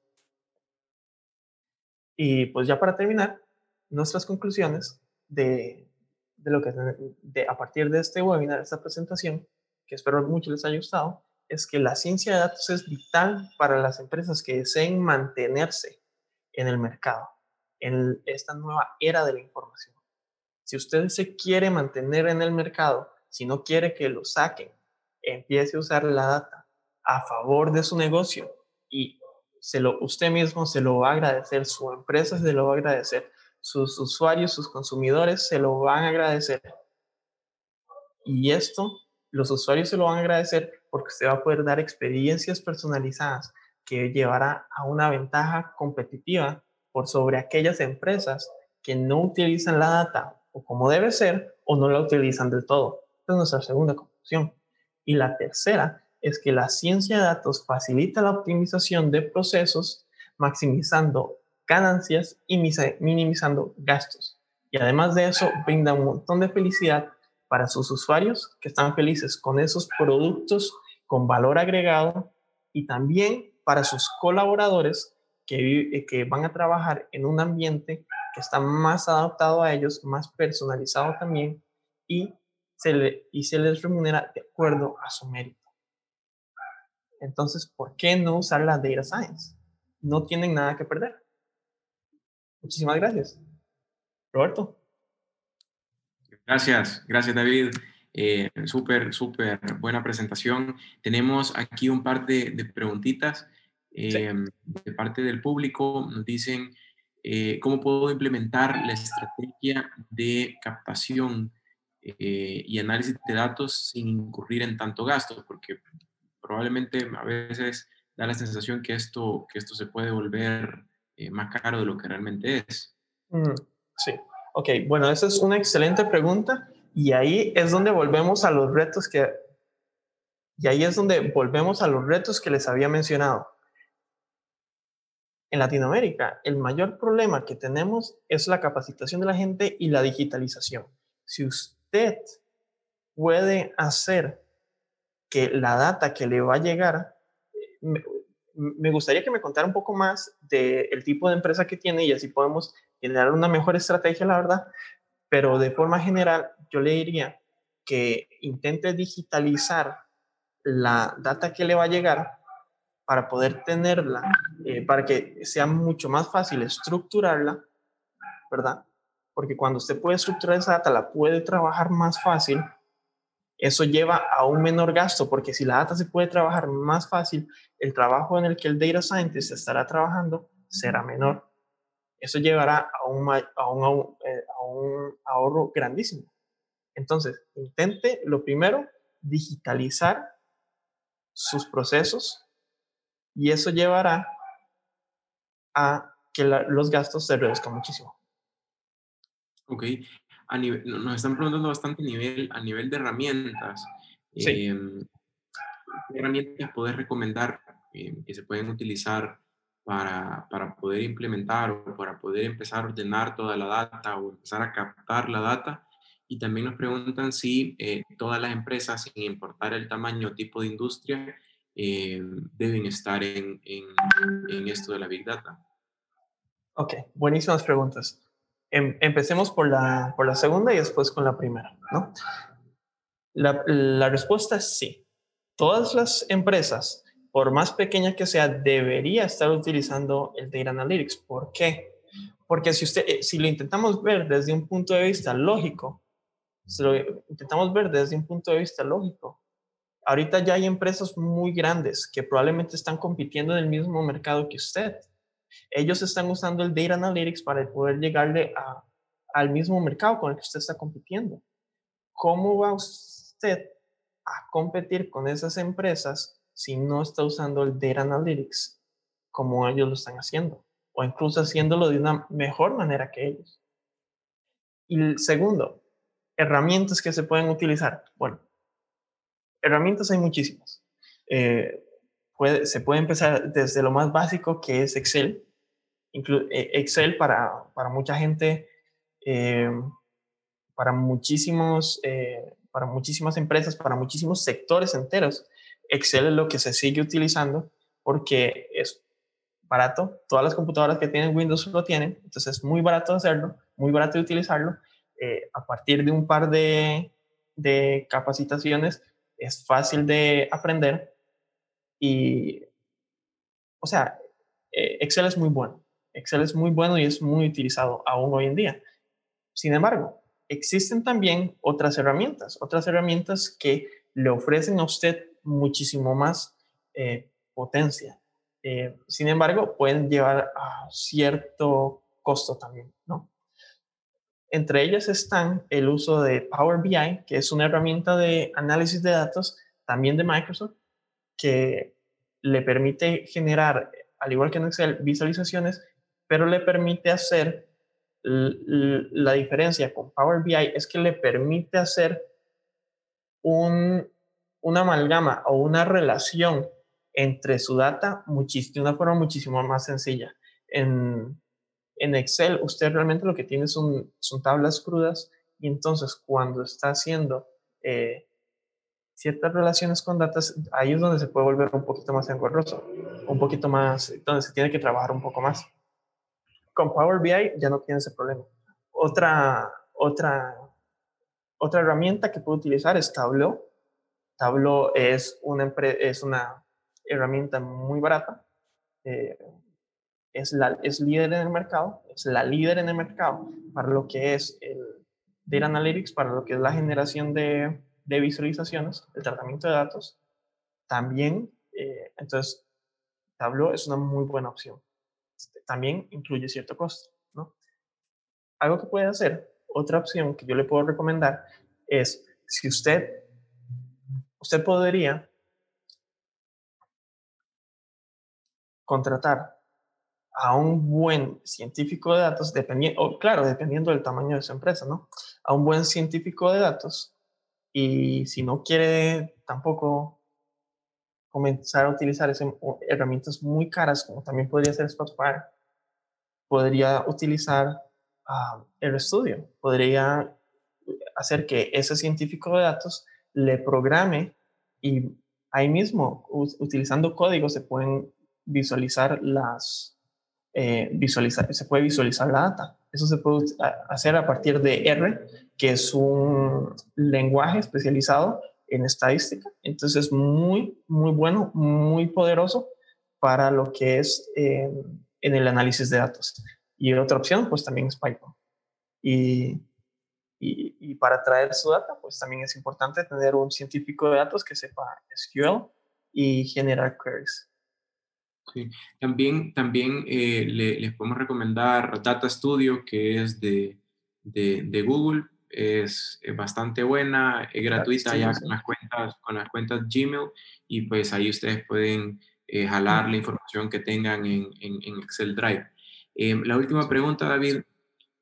Speaker 1: Y pues ya para terminar, nuestras conclusiones de, de lo que de, a partir de este webinar, esta presentación, que espero mucho les haya gustado, es que la ciencia de datos es vital para las empresas que deseen mantenerse en el mercado, en esta nueva era de la información. Si usted se quiere mantener en el mercado, si no quiere que lo saquen, empiece a usar la data a favor de su negocio y se lo, usted mismo se lo va a agradecer, su empresa se lo va a agradecer, sus usuarios, sus consumidores se lo van a agradecer. Y esto, los usuarios se lo van a agradecer porque usted va a poder dar experiencias personalizadas que llevará a una ventaja competitiva por sobre aquellas empresas que no utilizan la data o como debe ser o no la utilizan del todo. Esta es nuestra segunda conclusión. Y la tercera es que la ciencia de datos facilita la optimización de procesos, maximizando ganancias y minimizando gastos. Y además de eso, brinda un montón de felicidad para sus usuarios que están felices con esos productos con valor agregado y también para sus colaboradores que, que van a trabajar en un ambiente que está más adaptado a ellos, más personalizado también y se, le, y se les remunera de acuerdo a su mérito. Entonces, ¿por qué no usar la data science? No tienen nada que perder. Muchísimas gracias. Roberto.
Speaker 4: Gracias, gracias David. Eh, súper, súper buena presentación. Tenemos aquí un par de, preguntitas eh, de parte del público. Nos dicen, eh, ¿cómo puedo implementar la estrategia de captación y análisis de datos sin incurrir en tanto gasto? Porque probablemente a veces da la sensación que esto, que esto se puede volver eh, más caro de lo que realmente es.
Speaker 1: Mm, sí, ok, bueno, esa es una excelente pregunta y ahí es donde volvemos a los retos que... Y ahí es donde volvemos a los retos que les había mencionado. En Latinoamérica, el mayor problema que tenemos es la capacitación de la gente y la digitalización. Si usted puede hacer que la data que le va a llegar, me, gustaría que me contara un poco más del tipo de empresa que tiene y así podemos generar una mejor estrategia, la verdad. Pero de forma general, yo le diría que intente digitalizar la data que le va a llegar para poder tenerla, eh, para que sea mucho más fácil estructurarla, ¿verdad? Porque cuando usted puede estructurar esa data, la puede trabajar más fácil Eso lleva a un menor gasto porque si la data se puede trabajar más fácil, el trabajo en el que el data scientist estará trabajando será menor. Eso llevará a un, a un, eh, a un ahorro grandísimo. Entonces, intente lo primero, digitalizar sus procesos y eso llevará a que los gastos se reduzcan muchísimo.
Speaker 4: Ok, a nivel, nos están preguntando bastante a nivel, a nivel de herramientas. Em, ¿Qué herramientas puedes recomendar em, que se pueden utilizar para, para, poder implementar o para poder empezar a ordenar toda la data o empezar a captar la data? Y también nos preguntan si eh, todas las empresas, sin importar el tamaño o tipo de industria, em, deben estar en, en, en esto de la Big Data.
Speaker 1: Ok, buenísimas preguntas. Em, empecemos por la, por la segunda y después con la primera, ¿no? La, la respuesta es sí. Todas las empresas, por más pequeña que sea, debería estar utilizando el Data Analytics. ¿Por qué? Porque si, usted, eh, si lo intentamos ver desde un punto de vista lógico, si lo intentamos ver desde un punto de vista lógico, ahorita ya hay empresas muy grandes que probablemente están compitiendo en el mismo mercado que usted ellos están usando el Data Analytics para poder llegarle al mismo mercado con el que usted está compitiendo. ¿Cómo va usted a competir con esas empresas si no está usando el Data Analytics como ellos lo están haciendo? O incluso haciéndolo de una mejor manera que ellos. Y segundo, herramientas que se pueden utilizar. Bueno, herramientas hay muchísimas. Eh, se puede empezar desde lo más básico que es Excel. E, Excel para, para mucha gente, eh, para, muchísimos, eh, para muchísimas empresas, para muchísimos sectores enteros. Excel es lo que se sigue utilizando porque es barato. Todas las computadoras que tienen Windows lo tienen, entonces es muy barato hacerlo, muy barato de utilizarlo. Eh, a partir de un par de, de capacitaciones es fácil de aprender y, o sea, eh, Excel es muy bueno. Excel es muy bueno y es muy utilizado aún hoy en día. Sin embargo, existen también otras herramientas, otras herramientas que le ofrecen a usted muchísimo más eh, potencia. Eh, sin embargo, pueden llevar a cierto costo también, ¿no? Entre ellas están el uso de Power BI, que es una herramienta de análisis de datos también de Microsoft, que le permite generar, al igual que en Excel, visualizaciones, pero le permite hacer la diferencia con Power BI es que le permite hacer un, una amalgama o una relación entre su data de una forma muchísimo más sencilla. En, en Excel, usted realmente lo que tiene son, tablas crudas y entonces cuando está haciendo eh, ciertas relaciones con datos, ahí es donde se puede volver un poquito más engorroso, un poquito más, donde se tiene que trabajar un poco más. Con Power BI ya no tiene ese problema. Otra, otra, otra herramienta que puedo utilizar es Tableau. Tableau es una, es una herramienta muy barata. Eh, es, la, es líder en el mercado, es la líder en el mercado para lo que es el Data Analytics, para lo que es la generación de, de visualizaciones, el tratamiento de datos, también, eh, entonces, Tableau es una muy buena opción. Este, también incluye cierto costo, ¿no? Algo que puede hacer, otra opción que yo le puedo recomendar es, si usted, usted podría contratar a un buen científico de datos, dependiendo, claro, dependiendo del tamaño de su empresa, ¿no? A un buen científico de datos y si no quiere tampoco comenzar a utilizar herramientas muy caras, como también podría ser Spotify, podría utilizar uh, el estudio, podría hacer que ese científico de datos le programe y ahí mismo, utilizando código, se pueden visualizar las, eh, visualizar, se puede visualizar la data. Eso se puede hacer a partir de R, que es un lenguaje especializado en estadística. Entonces, muy, muy bueno, muy poderoso para lo que es eh, en el análisis de datos. Y otra opción, pues también es Python. Y, Y, y, para traer su data, pues también es importante tener un científico de datos que sepa SQL y generar queries.
Speaker 4: Sí. También, también eh, les podemos recomendar Data Studio, que es de, de, de Google. Es, es, bastante buena, es gratuita ya con las, cuentas, con las cuentas Gmail y pues ahí ustedes pueden eh, jalar la información que tengan en, en, en Excel Drive. Eh, la última pregunta, David,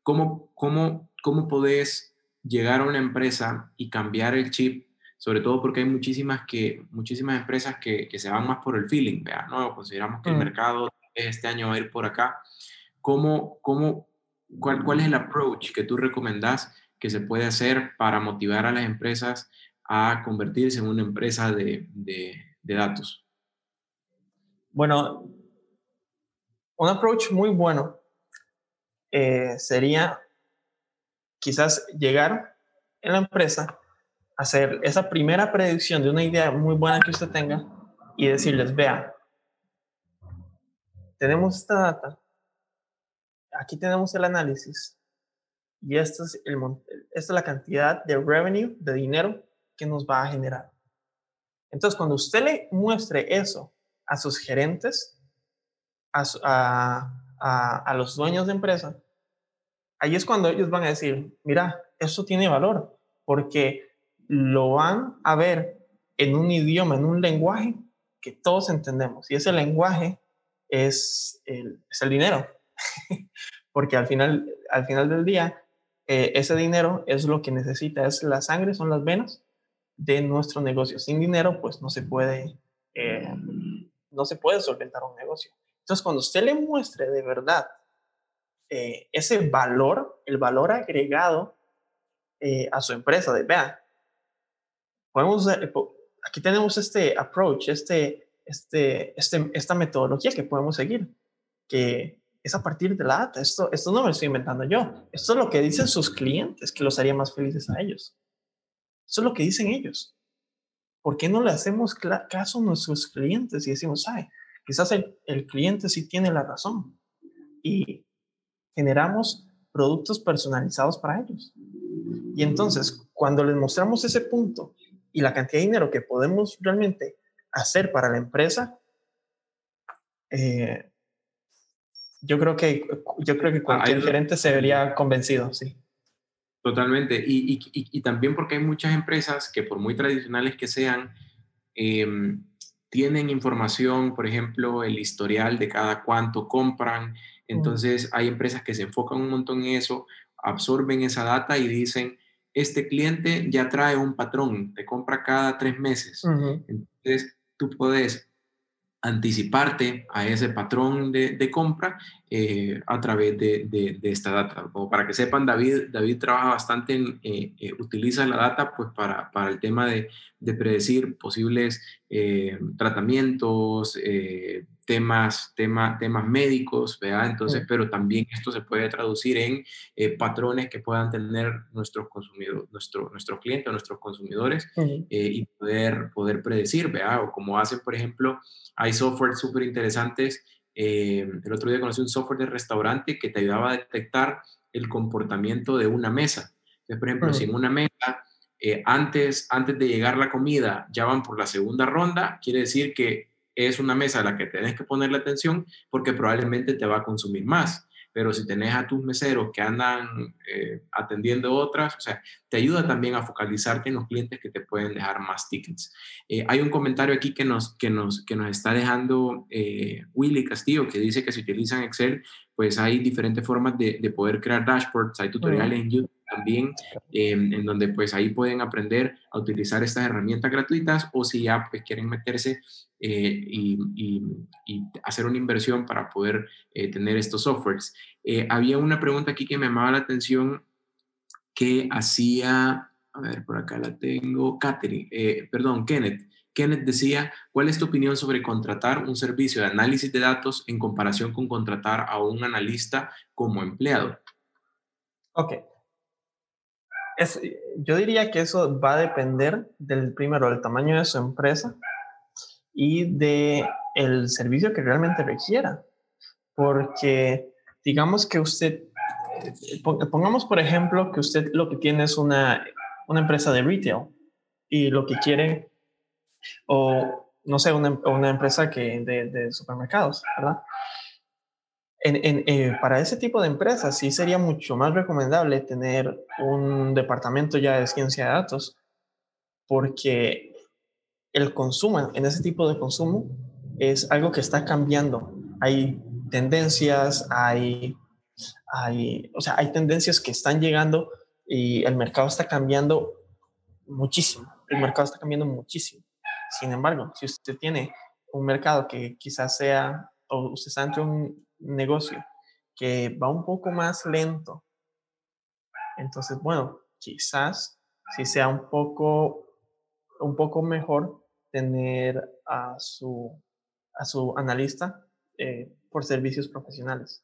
Speaker 4: ¿cómo, cómo, ¿cómo podés llegar a una empresa y cambiar el chip sobre todo porque hay muchísimas, que, muchísimas empresas que, que se van más por el feeling, ¿vea? ¿no? Consideramos que el mercado este año va a ir por acá. ¿Cómo, cómo, cuál, ¿Cuál es el approach que tú recomendás que se puede hacer para motivar a las empresas a convertirse en una empresa de, de, de datos?
Speaker 1: Bueno, un approach muy bueno eh, sería quizás llegar en la empresa hacer esa primera predicción de una idea muy buena que usted tenga y decirles, vea, tenemos esta data, aquí tenemos el análisis y esta es, el, esta es la cantidad de revenue, de dinero que nos va a generar. Entonces, cuando usted le muestre eso a sus gerentes, a, a, a, a los dueños de empresa, ahí es cuando ellos van a decir, mira, eso tiene valor, porque lo van a ver en un idioma, en un lenguaje que todos entendemos. Y ese lenguaje es el, es el dinero. [laughs] Porque al final, al final del día, eh, ese dinero es lo que necesita, es la sangre, son las venas de nuestro negocio. Sin dinero, pues no se puede, eh, no se puede solventar un negocio. Entonces, cuando usted le muestre de verdad eh, ese valor, el valor agregado a su empresa, de vean, podemos, eh, aquí tenemos este approach, este, este, este, esta metodología que podemos seguir, que es a partir de la data. Esto, esto no me lo estoy inventando yo. Esto es lo que dicen sus clientes, que los haría más felices a ellos. Eso es lo que dicen ellos. ¿Por qué no le hacemos caso a nuestros clientes y decimos, ay, quizás el, el cliente sí tiene la razón? Y generamos productos personalizados para ellos. Y entonces, cuando les mostramos ese punto y la cantidad de dinero que podemos realmente hacer para la empresa, eh, yo creo que yo creo que ah, cualquier gerente se vería convencido, sí.
Speaker 4: Totalmente. Y, y, y, también porque hay muchas empresas que por muy tradicionales que sean, em, tienen información, por ejemplo, el historial de cada cuánto compran. Entonces hay empresas que se enfocan un montón en eso, absorben esa data y dicen, este cliente ya trae un patrón, te compra cada tres meses. Entonces, tú puedes anticiparte a ese patrón de, compra eh, a través de, esta data. Como para que sepan, David, David trabaja bastante en, eh, eh, utiliza la data pues para, para el tema de, predecir posibles tratamientos, temas, tema, temas médicos, ¿verdad? Entonces, pero también esto se puede traducir en eh, patrones que puedan tener nuestros consumidores, nuestro, nuestros clientes, nuestros consumidores eh, y poder, poder predecir, ¿verdad? O como hacen, por ejemplo, hay software súper interesantes. Eh, el otro día conocí un software de restaurante que te ayudaba a detectar el comportamiento de una mesa. Entonces, por ejemplo, si en una mesa antes, antes de llegar la comida ya van por la segunda ronda, quiere decir que es una mesa a la que tenés que ponerle atención porque probablemente te va a consumir más. Pero si tenés a tus meseros que andan eh, atendiendo otras, o sea, te ayuda también a focalizarte en los clientes que te pueden dejar más tickets. Eh, hay un comentario aquí que nos, que nos, que nos está dejando eh, Willy Castillo, que dice que si utilizan Excel, pues hay diferentes formas de, de poder crear dashboards, hay tutoriales en YouTube también, em, en donde pues ahí pueden aprender a utilizar estas herramientas gratuitas o si ya pues quieren meterse eh, y, y, hacer una inversión para poder eh, tener estos softwares. Eh, había una pregunta aquí que me llamaba la atención que hacía, a ver, por acá la tengo, Katherine, perdón, Kenneth. Kenneth decía, ¿cuál es tu opinión sobre contratar un servicio de análisis de datos en comparación con contratar a un analista como empleado?
Speaker 1: Ok, yo diría que eso va a depender del primero, del tamaño de su empresa y de el servicio que realmente requiera. Porque digamos que usted pongamos por ejemplo que usted lo que tiene es una, una empresa de retail y lo que quiere, o no sé, una, una empresa que de, de, supermercados, ¿verdad? En, en, eh, para ese tipo de empresas sí sería mucho más recomendable tener un departamento ya de ciencia de datos, porque el consumo, en ese tipo de consumo, es algo que está cambiando. Hay tendencias, hay, hay, o sea, hay tendencias que están llegando y el mercado está cambiando muchísimo. El mercado está cambiando muchísimo. Sin embargo, si usted tiene un mercado que quizás sea, o usted está entre un negocio que va un poco más lento, entonces, bueno, quizás si sea un poco, un poco mejor tener a su, a su analista eh, por servicios profesionales.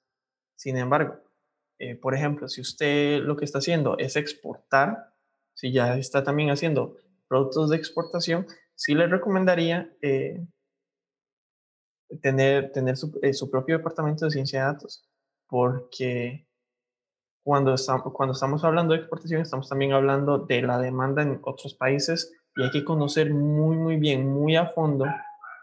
Speaker 1: Sin embargo, eh, por ejemplo, si usted lo que está haciendo es exportar, si ya está también haciendo productos de exportación, sí le recomendaría eh, tener, tener su, su, propio departamento de ciencia de datos, porque cuando, estamos, cuando estamos hablando de exportación, estamos también hablando de la demanda en otros países y hay que conocer muy, muy bien, muy a fondo,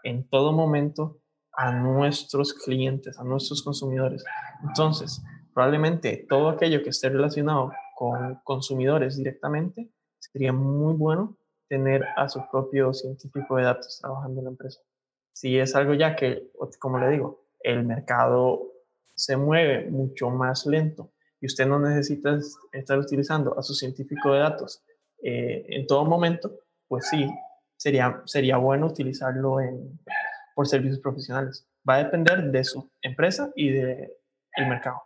Speaker 1: en todo momento, a nuestros clientes, a nuestros consumidores. Entonces, probablemente todo aquello que esté relacionado con consumidores directamente, sería muy bueno tener a su propio científico de datos trabajando en la empresa. Si es algo ya que, como le digo, el mercado se mueve mucho más lento y usted no necesita estar utilizando a su científico de datos eh, en todo momento, pues sí, sería, sería bueno utilizarlo en, por servicios profesionales. Va a depender de su empresa y del el mercado.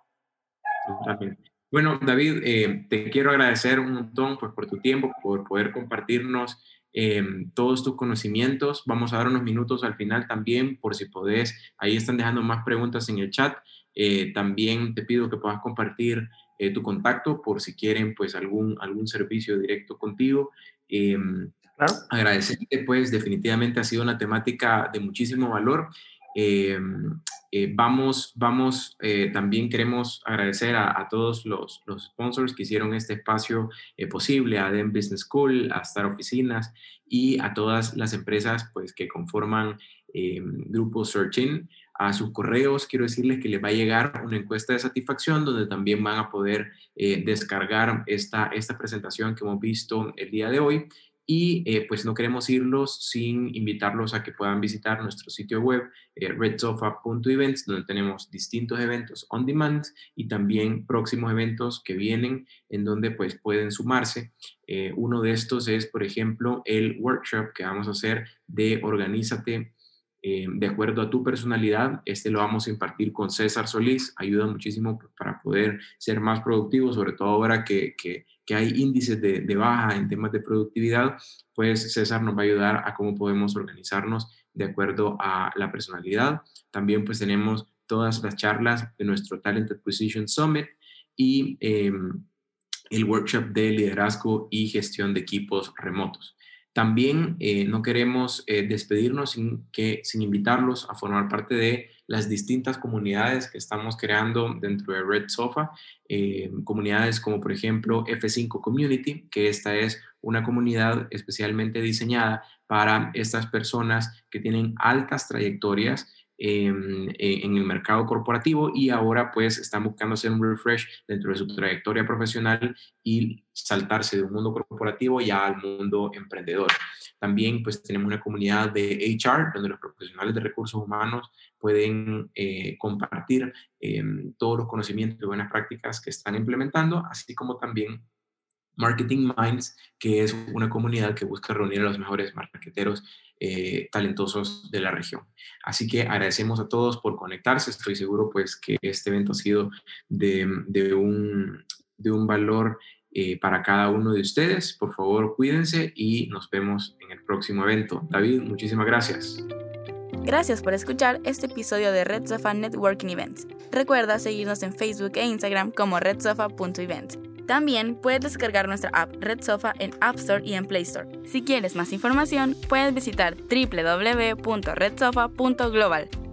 Speaker 4: Bueno, David, eh, te quiero agradecer un montón pues, por tu tiempo, por poder compartirnos eh, todos tus conocimientos. Vamos a dar unos minutos al final también, por si podés. Ahí están dejando más preguntas en el chat. Eh, también te pido que puedas compartir tu contacto por si quieren pues algún, algún servicio directo contigo. Claro. Agradecerte, pues definitivamente ha sido una temática de muchísimo valor. Eh, eh, vamos, vamos, eh, también queremos agradecer a, todos los, los, sponsors que hicieron este espacio posible, a DEM Business School, a Star Oficinas y a todas las empresas pues, que conforman Grupo Searching. A sus correos quiero decirles que les va a llegar una encuesta de satisfacción donde también van a poder descargar esta, esta presentación que hemos visto el día de hoy y eh, pues no queremos irlos sin invitarlos a que puedan visitar nuestro sitio web eh, redsofa.events donde tenemos distintos eventos on demand y también próximos eventos que vienen en donde pues pueden sumarse. Eh, uno de estos es por ejemplo el workshop que vamos a hacer de Organízate de acuerdo a tu personalidad. Este lo vamos a impartir con César Solís, ayuda muchísimo para poder ser más productivo, sobre todo ahora que, que que hay índices de, de, baja en temas de productividad, pues César nos va a ayudar a cómo podemos organizarnos de acuerdo a la personalidad. También pues tenemos todas las charlas de nuestro Talent Acquisition Summit y em, el workshop de liderazgo y gestión de equipos remotos. También eh, no queremos eh, despedirnos sin, que, sin invitarlos a formar parte de las distintas comunidades que estamos creando dentro de Red Sofa. Eh, comunidades como por ejemplo F5 Community, que esta es una comunidad especialmente diseñada para estas personas que tienen altas trayectorias Em, eh, en el mercado corporativo y ahora pues están buscando hacer un refresh dentro de su trayectoria profesional y saltarse de un mundo corporativo ya al mundo emprendedor. También pues tenemos una comunidad de HR donde los profesionales de recursos humanos pueden eh, compartir em, todos los conocimientos y buenas prácticas que están implementando, así como también Marketing Minds, que es una comunidad que busca reunir a los mejores marketeros eh, talentosos de la región. Así que agradecemos a todos por conectarse. Estoy seguro pues que este evento ha sido de, de, un, de un, valor eh, para cada uno de ustedes. Por favor, cuídense y nos vemos en el próximo evento. David, muchísimas gracias.
Speaker 2: Gracias por escuchar este episodio de Red Sofa Networking Events. Recuerda seguirnos en Facebook e Instagram como redsofa.events. También puedes descargar nuestra app Red Sofa en App Store y en Play Store. Si quieres más información, puedes visitar www.redsofa.global.